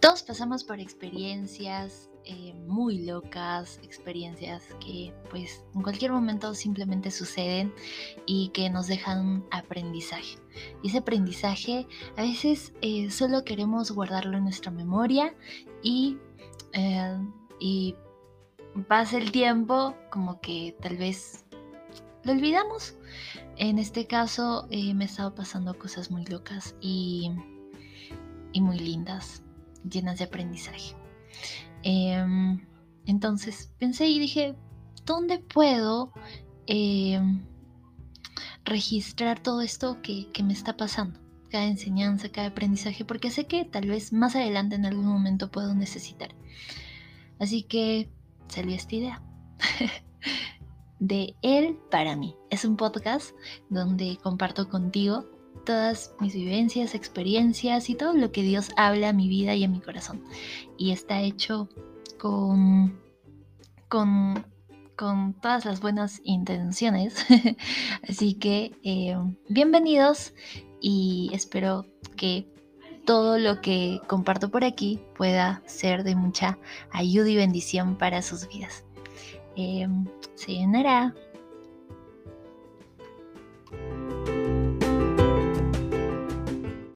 Todos pasamos por experiencias eh, muy locas, experiencias que pues en cualquier momento simplemente suceden y que nos dejan aprendizaje. Y ese aprendizaje a veces eh, solo queremos guardarlo en nuestra memoria y, eh, y pasa el tiempo como que tal vez lo olvidamos. En este caso me estado pasando cosas muy locas y, y muy lindas, llenas de aprendizaje. Em, entonces pensé y dije, ¿dónde puedo em, registrar todo esto que, me está pasando? Cada enseñanza, cada aprendizaje, porque sé que tal vez más adelante en algún momento puedo necesitar. Así que salió esta idea. de Él para mí. Es un podcast donde comparto contigo todas mis vivencias, experiencias y todo lo que Dios habla a mi vida y a mi corazón. Y está hecho con, con, con todas las buenas intenciones. Así que eh, bienvenidos y espero que todo lo que comparto por aquí pueda ser de mucha ayuda y bendición para sus vidas. Eh, se llenará.